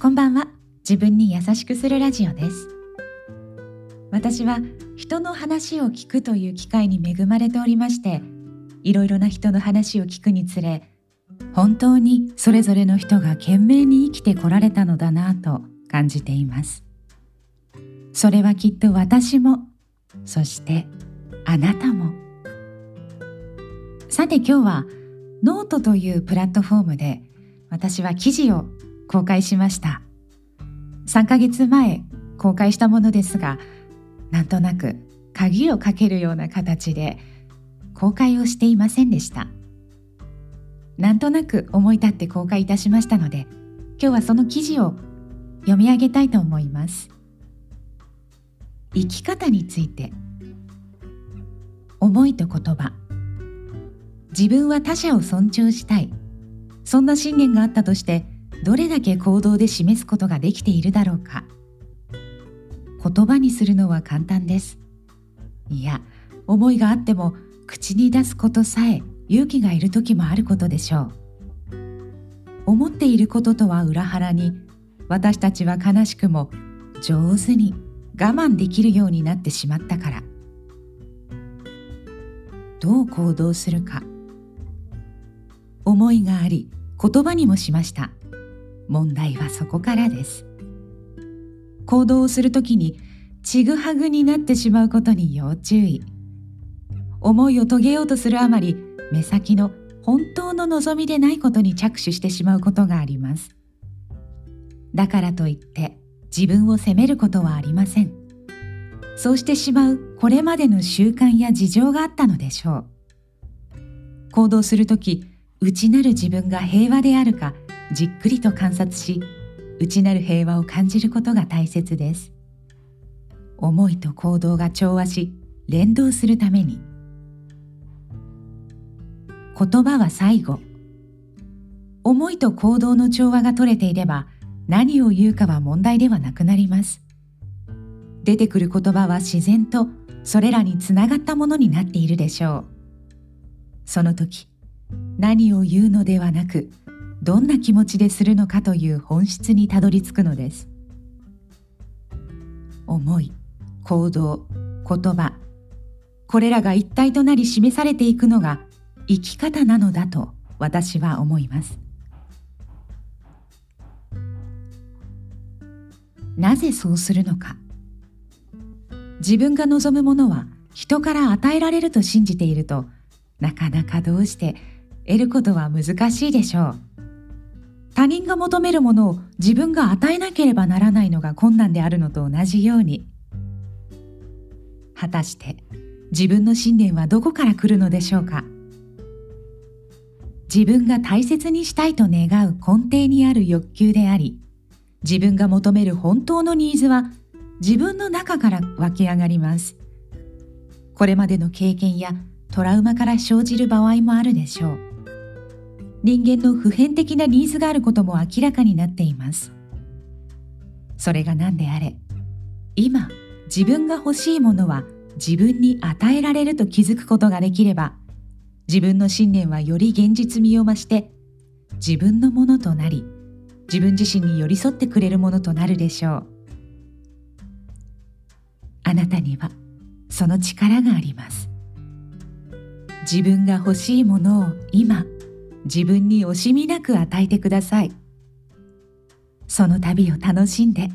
こんばんは。自分に優しくするラジオです。私は人の話を聞くという機会に恵まれておりましていろいろな人の話を聞くにつれ本当にそれぞれの人が懸命に生きてこられたのだなと感じています。それはきっと私もそしてあなたも。さて今日はノートというプラットフォームで私は記事を公開しました。3ヶ月前公開したものですがなんとなく鍵をかけるような形で公開をしていませんでした。なんとなく思い立って公開いたしましたので今日はその記事を読み上げたいと思います。生き方について。思いと言葉。自分は他者を尊重したい。そんな信念があったとしてどれだけ行動で示すことができているだろうか。言葉にするのは簡単です。いや思いがあっても口に出すことさえ勇気がいる時もあることでしょう。思っていることとは裏腹に私たちは悲しくも上手に我慢できるようになってしまったから。どう行動するか。思いがあり言葉にもしました。問題はそこからです。行動をするときにちぐはぐになってしまうことに要注意。思いを遂げようとするあまり目先の本当の望みでないことに着手してしまうことがあります。だからといって自分を責めることはありません。そうしてしまうこれまでの習慣や事情があったのでしょう。行動するとき内なる自分が平和であるかじっくりと観察し内なる平和を感じることが大切です。思いと行動が調和し連動するために。言葉は最後。思いと行動の調和が取れていれば何を言うかは問題ではなくなります。出てくる言葉は自然とそれらにつながったものになっているでしょう。その時何を言うのではなくどんな気持ちでするのかという本質にたどり着くのです。思い行動言葉。これらが一体となり示されていくのが生き方なのだと私は思います。なぜそうするのか。自分が望むものは人から与えられると信じているとなかなかどうして得ることは難しいでしょう。他人が求めるものを自分が与えなければならないのが困難であるのと同じように。果たして自分の信念はどこから来るのでしょうか？自分が大切にしたいと願う根底にある欲求であり自分が求める本当のニーズは自分の中から湧き上がります。これまでの経験やトラウマから生じる場合もあるでしょう。人間の普遍的なニーズがあることも明らかになっています。それが何であれ今自分が欲しいものは自分に与えられると気づくことができれば自分の信念はより現実味を増して自分のものとなり自分自身に寄り添ってくれるものとなるでしょう。あなたにはその力があります。自分が欲しいものを今自分に惜しみなく与えてください。その旅を楽しんで。